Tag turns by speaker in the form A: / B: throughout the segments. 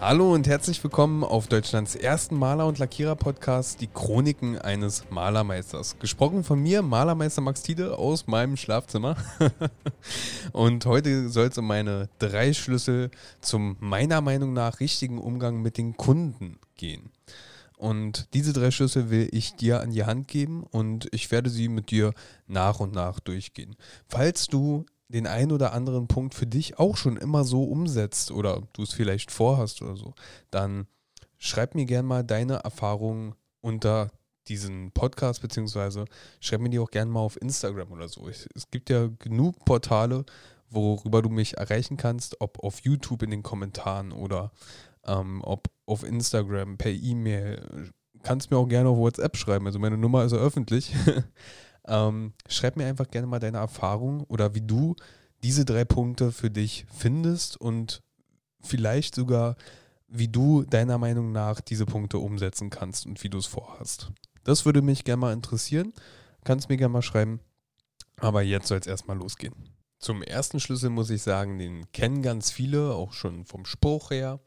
A: Hallo und herzlich willkommen auf Deutschlands ersten Maler- und Lackierer-Podcast, die Chroniken eines Malermeisters. Gesprochen von mir, Malermeister Max Tiede aus meinem Schlafzimmer. und heute soll es um meine drei Schlüssel zum meiner Meinung nach richtigen Umgang mit den Kunden gehen. Und diese drei Schlüssel will ich dir an die Hand geben und ich werde sie mit dir nach und nach durchgehen. Falls du den einen oder anderen Punkt für dich auch schon immer so umsetzt oder du es vielleicht vorhast oder so, dann schreib mir gerne mal deine Erfahrungen unter diesen Podcast, beziehungsweise schreib mir die auch gerne mal auf Instagram oder so. Ich, es gibt ja genug Portale, worüber du mich erreichen kannst, ob auf YouTube in den Kommentaren oder ähm, ob auf Instagram, per E-Mail. Kannst mir auch gerne auf WhatsApp schreiben. Also meine Nummer ist ja öffentlich. Ähm, schreib mir einfach gerne mal deine Erfahrung oder wie du diese drei Punkte für dich findest und vielleicht sogar, wie du deiner Meinung nach diese Punkte umsetzen kannst und wie du es vorhast. Das würde mich gerne mal interessieren. Kannst mir gerne mal schreiben. Aber jetzt soll es erstmal losgehen. Zum ersten Schlüssel muss ich sagen, den kennen ganz viele, auch schon vom Spruch her.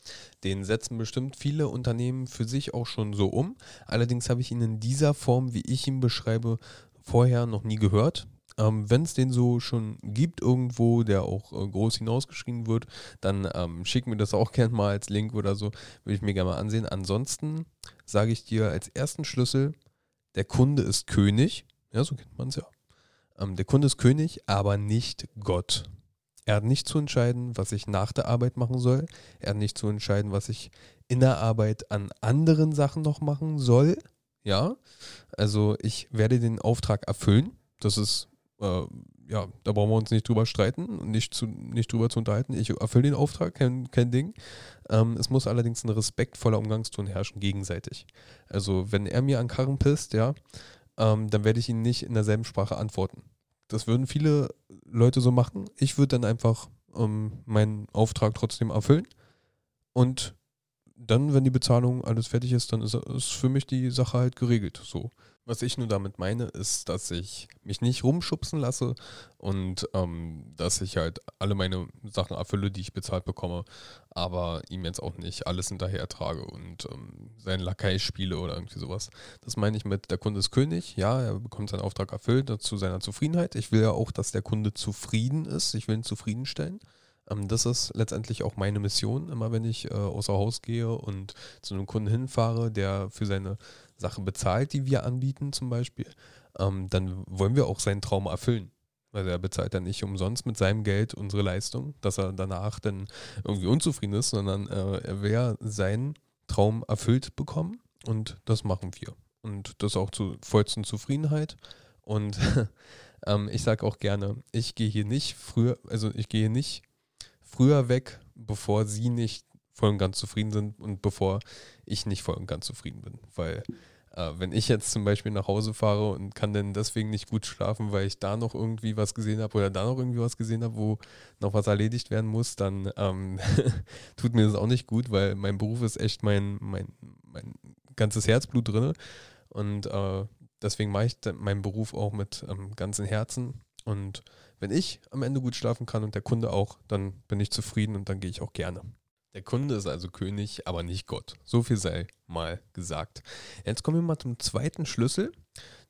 A: Den setzen bestimmt viele Unternehmen für sich auch schon so um. Allerdings habe ich ihn in dieser Form, wie ich ihn beschreibe, vorher noch nie gehört. Ähm, Wenn es den so schon gibt irgendwo, der auch äh, groß hinausgeschrieben wird, dann ähm, schick mir das auch gerne mal als Link oder so, würde ich mir gerne mal ansehen. Ansonsten sage ich dir als ersten Schlüssel, der Kunde ist König. Ja, so kennt man es ja. Ähm, der Kunde ist König, aber nicht Gott. Er hat nicht zu entscheiden, was ich nach der Arbeit machen soll. Er hat nicht zu entscheiden, was ich in der Arbeit an anderen Sachen noch machen soll. Ja, also ich werde den Auftrag erfüllen. Das ist, äh, ja, da brauchen wir uns nicht drüber streiten und nicht, nicht drüber zu unterhalten. Ich erfülle den Auftrag, kein, kein Ding. Ähm, es muss allerdings ein respektvoller Umgangston herrschen, gegenseitig. Also wenn er mir an Karren pisst, ja, ähm, dann werde ich ihn nicht in derselben Sprache antworten. Das würden viele Leute so machen. Ich würde dann einfach ähm, meinen Auftrag trotzdem erfüllen und dann, wenn die Bezahlung alles fertig ist, dann ist, ist für mich die Sache halt geregelt. So. Was ich nur damit meine, ist, dass ich mich nicht rumschubsen lasse und ähm, dass ich halt alle meine Sachen erfülle, die ich bezahlt bekomme, aber ihm jetzt auch nicht alles hinterher trage und ähm, seinen Lakai spiele oder irgendwie sowas. Das meine ich mit, der Kunde ist König, ja, er bekommt seinen Auftrag erfüllt zu seiner Zufriedenheit. Ich will ja auch, dass der Kunde zufrieden ist, ich will ihn zufriedenstellen. Ähm, das ist letztendlich auch meine Mission, immer wenn ich äh, außer Haus gehe und zu einem Kunden hinfahre, der für seine Sache bezahlt, die wir anbieten zum Beispiel, ähm, dann wollen wir auch seinen Traum erfüllen. Weil er bezahlt dann nicht umsonst mit seinem Geld unsere Leistung, dass er danach dann irgendwie unzufrieden ist, sondern äh, er will seinen Traum erfüllt bekommen und das machen wir. Und das auch zur vollsten Zufriedenheit. Und ähm, ich sage auch gerne, ich gehe hier nicht früher, also ich gehe nicht früher weg, bevor sie nicht voll und ganz zufrieden sind und bevor ich nicht voll und ganz zufrieden bin. Weil äh, wenn ich jetzt zum Beispiel nach Hause fahre und kann dann deswegen nicht gut schlafen, weil ich da noch irgendwie was gesehen habe oder da noch irgendwie was gesehen habe, wo noch was erledigt werden muss, dann ähm, tut mir das auch nicht gut, weil mein Beruf ist echt mein, mein, mein ganzes Herzblut drin. Und äh, deswegen mache ich meinen Beruf auch mit ähm, ganzem Herzen. Und wenn ich am Ende gut schlafen kann und der Kunde auch, dann bin ich zufrieden und dann gehe ich auch gerne. Der Kunde ist also König, aber nicht Gott. So viel sei mal gesagt. Jetzt kommen wir mal zum zweiten Schlüssel.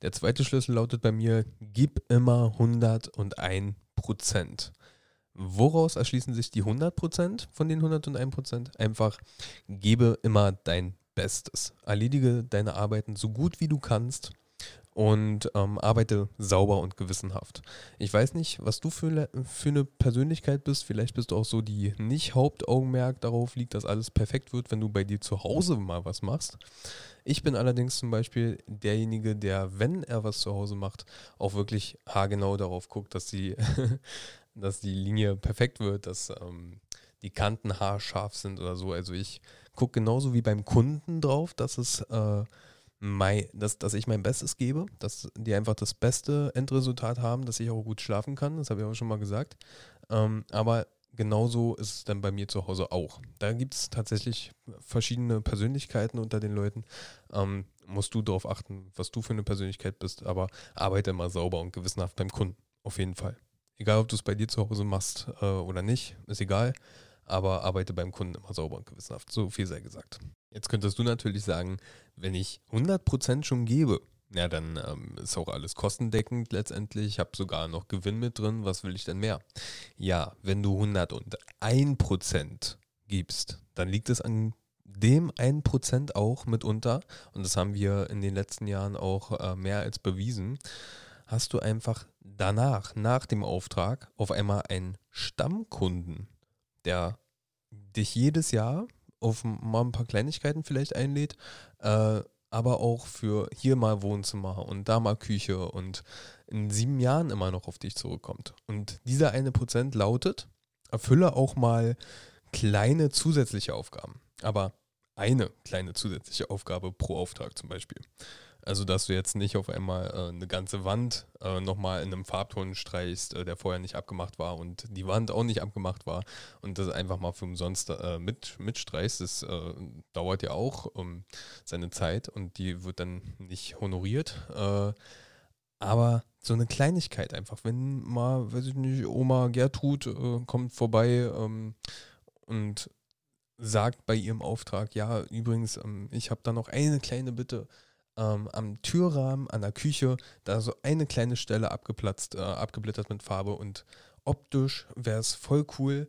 A: Der zweite Schlüssel lautet bei mir, gib immer 101 Prozent. Woraus erschließen sich die 100 Prozent von den 101 Prozent? Einfach, gebe immer dein Bestes. Erledige deine Arbeiten so gut wie du kannst und ähm, arbeite sauber und gewissenhaft. Ich weiß nicht, was du für, für eine Persönlichkeit bist. Vielleicht bist du auch so, die nicht Hauptaugenmerk darauf liegt, dass alles perfekt wird, wenn du bei dir zu Hause mal was machst. Ich bin allerdings zum Beispiel derjenige, der, wenn er was zu Hause macht, auch wirklich haargenau darauf guckt, dass die, dass die Linie perfekt wird, dass ähm, die Kanten haarscharf sind oder so. Also ich gucke genauso wie beim Kunden drauf, dass es äh, mein, dass, dass ich mein Bestes gebe, dass die einfach das beste Endresultat haben, dass ich auch gut schlafen kann. Das habe ich auch schon mal gesagt. Ähm, aber genauso ist es dann bei mir zu Hause auch. Da gibt es tatsächlich verschiedene Persönlichkeiten unter den Leuten. Ähm, musst du darauf achten, was du für eine Persönlichkeit bist, aber arbeite immer sauber und gewissenhaft beim Kunden. Auf jeden Fall. Egal, ob du es bei dir zu Hause machst äh, oder nicht, ist egal. Aber arbeite beim Kunden immer sauber und gewissenhaft. So viel sei gesagt. Jetzt könntest du natürlich sagen, wenn ich 100% schon gebe, ja, dann ähm, ist auch alles kostendeckend letztendlich. Ich habe sogar noch Gewinn mit drin. Was will ich denn mehr? Ja, wenn du 101% gibst, dann liegt es an dem 1% auch mitunter, und das haben wir in den letzten Jahren auch äh, mehr als bewiesen, hast du einfach danach, nach dem Auftrag, auf einmal einen Stammkunden, der dich jedes Jahr auf mal ein paar Kleinigkeiten vielleicht einlädt, äh, aber auch für hier mal Wohnzimmer und da mal Küche und in sieben Jahren immer noch auf dich zurückkommt. Und dieser eine Prozent lautet, erfülle auch mal kleine zusätzliche Aufgaben. Aber eine kleine zusätzliche Aufgabe pro Auftrag zum Beispiel. Also, dass du jetzt nicht auf einmal äh, eine ganze Wand äh, nochmal in einem Farbton streichst, äh, der vorher nicht abgemacht war und die Wand auch nicht abgemacht war und das einfach mal für umsonst äh, mit, mitstreichst. Das äh, dauert ja auch ähm, seine Zeit und die wird dann nicht honoriert. Äh, aber so eine Kleinigkeit einfach, wenn mal, weiß ich nicht, Oma Gertrud äh, kommt vorbei ähm, und sagt bei ihrem Auftrag, ja, übrigens, ähm, ich habe da noch eine kleine Bitte ähm, am Türrahmen, an der Küche, da so eine kleine Stelle abgeplatzt, äh, abgeblättert mit Farbe und optisch wäre es voll cool,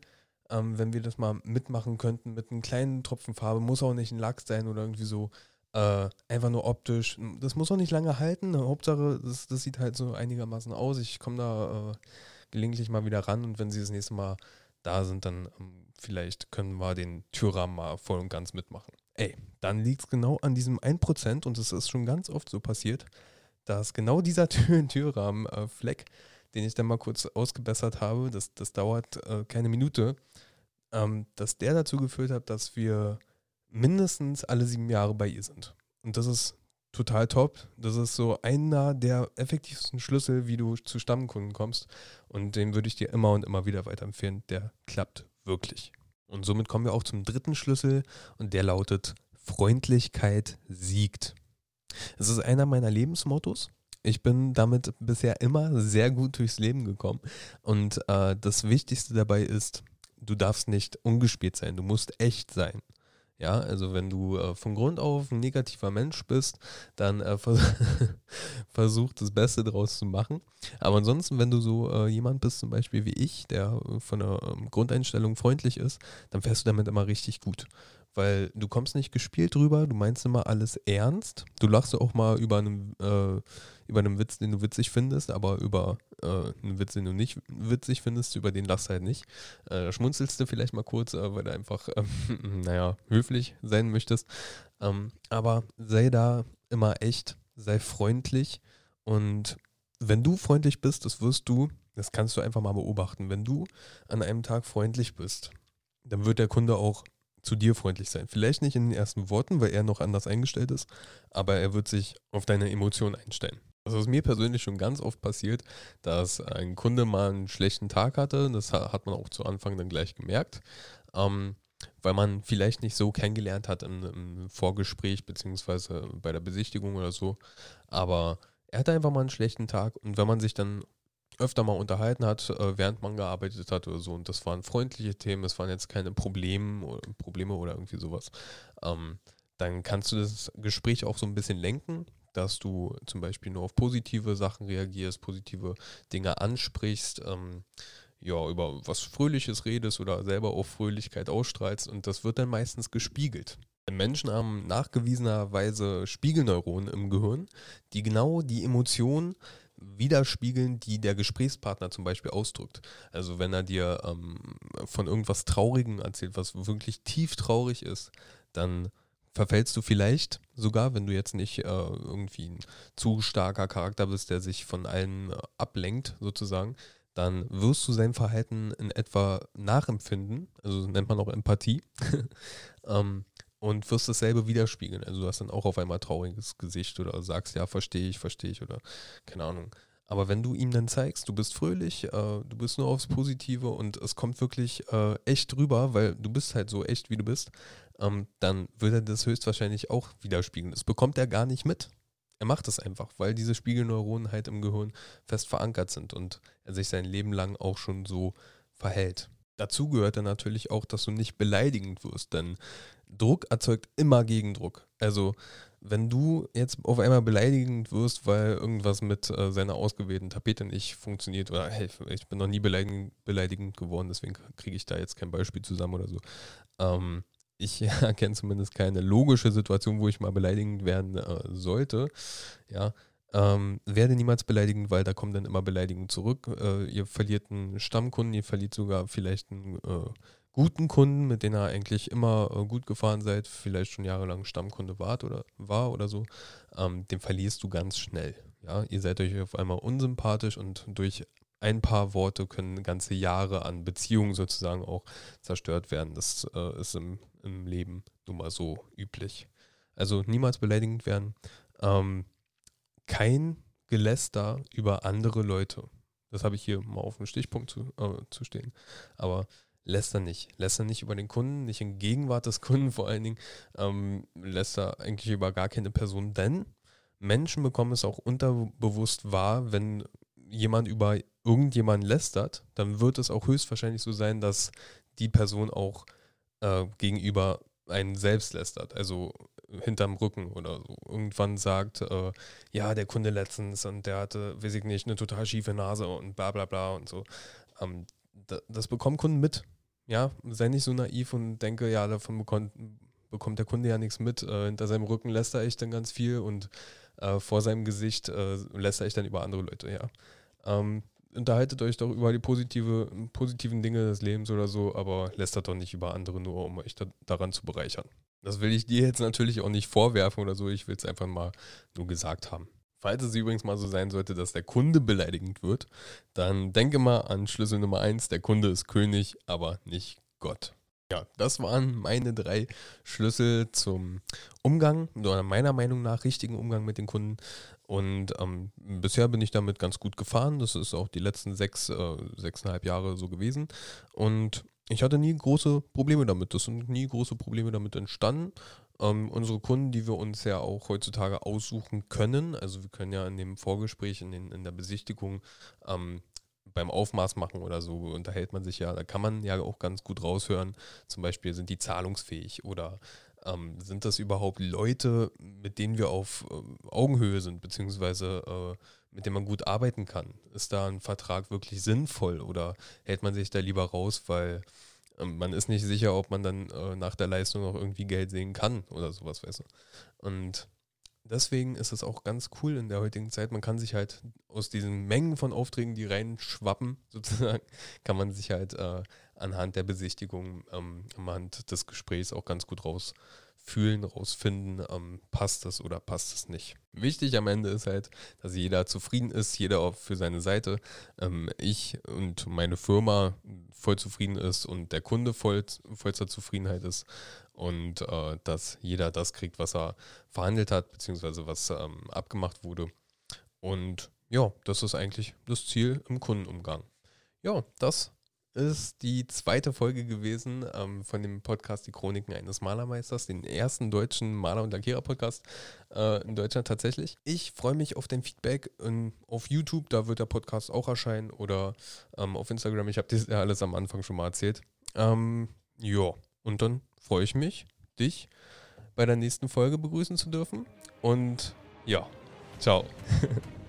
A: ähm, wenn wir das mal mitmachen könnten mit einem kleinen Tropfen Farbe. Muss auch nicht ein Lack sein oder irgendwie so. Äh, einfach nur optisch. Das muss auch nicht lange halten. Hauptsache, das, das sieht halt so einigermaßen aus. Ich komme da äh, gelegentlich mal wieder ran und wenn sie das nächste Mal da sind, dann ähm, vielleicht können wir den Türrahmen mal voll und ganz mitmachen. Ey, dann liegt es genau an diesem 1% und es ist schon ganz oft so passiert, dass genau dieser Tür Türrahmen-Fleck, äh, den ich dann mal kurz ausgebessert habe, das, das dauert äh, keine Minute, ähm, dass der dazu geführt hat, dass wir mindestens alle sieben Jahre bei ihr sind. Und das ist total top. Das ist so einer der effektivsten Schlüssel, wie du zu Stammkunden kommst. Und den würde ich dir immer und immer wieder weiterempfehlen. Der klappt wirklich. Und somit kommen wir auch zum dritten Schlüssel und der lautet Freundlichkeit siegt. Es ist einer meiner Lebensmottos. Ich bin damit bisher immer sehr gut durchs Leben gekommen. Und äh, das Wichtigste dabei ist, du darfst nicht ungespielt sein, du musst echt sein. Ja, also wenn du äh, von Grund auf ein negativer Mensch bist, dann äh, vers versuch das Beste draus zu machen. Aber ansonsten, wenn du so äh, jemand bist, zum Beispiel wie ich, der äh, von der ähm, Grundeinstellung freundlich ist, dann fährst du damit immer richtig gut weil du kommst nicht gespielt drüber, du meinst immer alles ernst. Du lachst auch mal über einen, äh, über einen Witz, den du witzig findest, aber über äh, einen Witz, den du nicht witzig findest, über den lachst du halt nicht. Äh, schmunzelst du vielleicht mal kurz, äh, weil du einfach, ähm, naja, höflich sein möchtest. Ähm, aber sei da immer echt, sei freundlich und wenn du freundlich bist, das wirst du, das kannst du einfach mal beobachten. Wenn du an einem Tag freundlich bist, dann wird der Kunde auch zu dir freundlich sein. Vielleicht nicht in den ersten Worten, weil er noch anders eingestellt ist, aber er wird sich auf deine Emotionen einstellen. Das ist mir persönlich schon ganz oft passiert, dass ein Kunde mal einen schlechten Tag hatte. Das hat man auch zu Anfang dann gleich gemerkt, ähm, weil man vielleicht nicht so kennengelernt hat im, im Vorgespräch beziehungsweise bei der Besichtigung oder so. Aber er hatte einfach mal einen schlechten Tag und wenn man sich dann öfter mal unterhalten hat, äh, während man gearbeitet hat oder so. Und das waren freundliche Themen, es waren jetzt keine Probleme oder, Probleme oder irgendwie sowas. Ähm, dann kannst du das Gespräch auch so ein bisschen lenken, dass du zum Beispiel nur auf positive Sachen reagierst, positive Dinge ansprichst, ähm, ja, über was Fröhliches redest oder selber auf Fröhlichkeit ausstrahlst und das wird dann meistens gespiegelt. Menschen haben nachgewiesenerweise Spiegelneuronen im Gehirn, die genau die Emotionen widerspiegeln, die der Gesprächspartner zum Beispiel ausdrückt. Also wenn er dir ähm, von irgendwas Traurigem erzählt, was wirklich tief traurig ist, dann verfällst du vielleicht sogar, wenn du jetzt nicht äh, irgendwie ein zu starker Charakter bist, der sich von allen äh, ablenkt sozusagen, dann wirst du sein Verhalten in etwa nachempfinden, also nennt man auch Empathie, ähm, und wirst dasselbe widerspiegeln. Also du hast dann auch auf einmal trauriges Gesicht oder sagst, ja, verstehe ich, verstehe ich oder keine Ahnung. Aber wenn du ihm dann zeigst, du bist fröhlich, äh, du bist nur aufs Positive und es kommt wirklich äh, echt rüber, weil du bist halt so echt, wie du bist, ähm, dann wird er das höchstwahrscheinlich auch widerspiegeln. Das bekommt er gar nicht mit. Er macht es einfach, weil diese Spiegelneuronen halt im Gehirn fest verankert sind und er sich sein Leben lang auch schon so verhält. dazu gehört dann natürlich auch, dass du nicht beleidigend wirst, denn Druck erzeugt immer Gegendruck. Also wenn du jetzt auf einmal beleidigend wirst, weil irgendwas mit äh, seiner ausgewählten Tapete nicht funktioniert oder hey, ich bin noch nie beleidigend, beleidigend geworden, deswegen kriege ich da jetzt kein Beispiel zusammen oder so. Ähm, ich erkenne zumindest keine logische Situation, wo ich mal beleidigend werden äh, sollte. Ja, ähm, werde niemals beleidigend, weil da kommen dann immer Beleidigungen zurück. Äh, ihr verliert einen Stammkunden, ihr verliert sogar vielleicht einen äh, guten Kunden, mit denen ihr eigentlich immer äh, gut gefahren seid, vielleicht schon jahrelang Stammkunde wart oder war oder so. Ähm, den verlierst du ganz schnell. Ja, ihr seid euch auf einmal unsympathisch und durch ein paar Worte können ganze Jahre an Beziehungen sozusagen auch zerstört werden. Das äh, ist im, im Leben nun mal so üblich. Also niemals beleidigend werden. Ähm, kein Geläster über andere Leute. Das habe ich hier mal auf dem Stichpunkt zu, äh, zu stehen. Aber läster nicht. Läster nicht über den Kunden, nicht in Gegenwart des Kunden vor allen Dingen. Ähm, läster eigentlich über gar keine Person, denn Menschen bekommen es auch unterbewusst wahr, wenn jemand über irgendjemanden lästert, dann wird es auch höchstwahrscheinlich so sein, dass die Person auch äh, gegenüber einen selbst lästert. Also hinterm Rücken oder so. Irgendwann sagt, äh, ja, der Kunde letztens und der hatte, weiß ich nicht, eine total schiefe Nase und bla bla bla und so. Ähm, da, das bekommen Kunden mit. Ja, sei nicht so naiv und denke, ja, davon bekommt, bekommt der Kunde ja nichts mit. Äh, hinter seinem Rücken lässt er echt dann ganz viel und äh, vor seinem Gesicht äh, lässt er echt dann über andere Leute, ja. Ähm, unterhaltet euch doch über die positive, positiven Dinge des Lebens oder so, aber lästert doch nicht über andere nur, um euch da, daran zu bereichern. Das will ich dir jetzt natürlich auch nicht vorwerfen oder so, ich will es einfach mal nur gesagt haben. Falls es übrigens mal so sein sollte, dass der Kunde beleidigend wird, dann denke mal an Schlüssel Nummer 1, der Kunde ist König, aber nicht Gott. Ja, das waren meine drei Schlüssel zum Umgang oder meiner Meinung nach richtigen Umgang mit den Kunden. Und ähm, bisher bin ich damit ganz gut gefahren. Das ist auch die letzten sechs, äh, sechseinhalb Jahre so gewesen. Und ich hatte nie große Probleme damit. Das sind nie große Probleme damit entstanden. Ähm, unsere Kunden, die wir uns ja auch heutzutage aussuchen können, also wir können ja in dem Vorgespräch, in, den, in der Besichtigung ähm, beim Aufmaß machen oder so unterhält man sich ja, da kann man ja auch ganz gut raushören, zum Beispiel sind die zahlungsfähig oder ähm, sind das überhaupt Leute, mit denen wir auf äh, Augenhöhe sind, beziehungsweise äh, mit denen man gut arbeiten kann? Ist da ein Vertrag wirklich sinnvoll oder hält man sich da lieber raus, weil man ist nicht sicher, ob man dann äh, nach der Leistung noch irgendwie Geld sehen kann oder sowas, weißt du? Und deswegen ist es auch ganz cool in der heutigen Zeit. Man kann sich halt aus diesen Mengen von Aufträgen, die reinschwappen, sozusagen, kann man sich halt äh, anhand der Besichtigung, ähm, anhand des Gesprächs auch ganz gut rausfühlen, rausfinden, ähm, passt es oder passt es nicht. Wichtig am Ende ist halt, dass jeder zufrieden ist, jeder auch für seine Seite. Ähm, ich und meine Firma voll zufrieden ist und der Kunde voll, vollster Zufriedenheit ist und äh, dass jeder das kriegt, was er verhandelt hat, beziehungsweise was ähm, abgemacht wurde. Und ja, das ist eigentlich das Ziel im Kundenumgang. Ja, das ist die zweite Folge gewesen ähm, von dem Podcast Die Chroniken eines Malermeisters, den ersten deutschen Maler- und Lackierer-Podcast äh, in Deutschland tatsächlich. Ich freue mich auf dein Feedback in, auf YouTube, da wird der Podcast auch erscheinen oder ähm, auf Instagram. Ich habe das ja alles am Anfang schon mal erzählt. Ähm, ja, und dann freue ich mich, dich bei der nächsten Folge begrüßen zu dürfen. Und ja, ciao.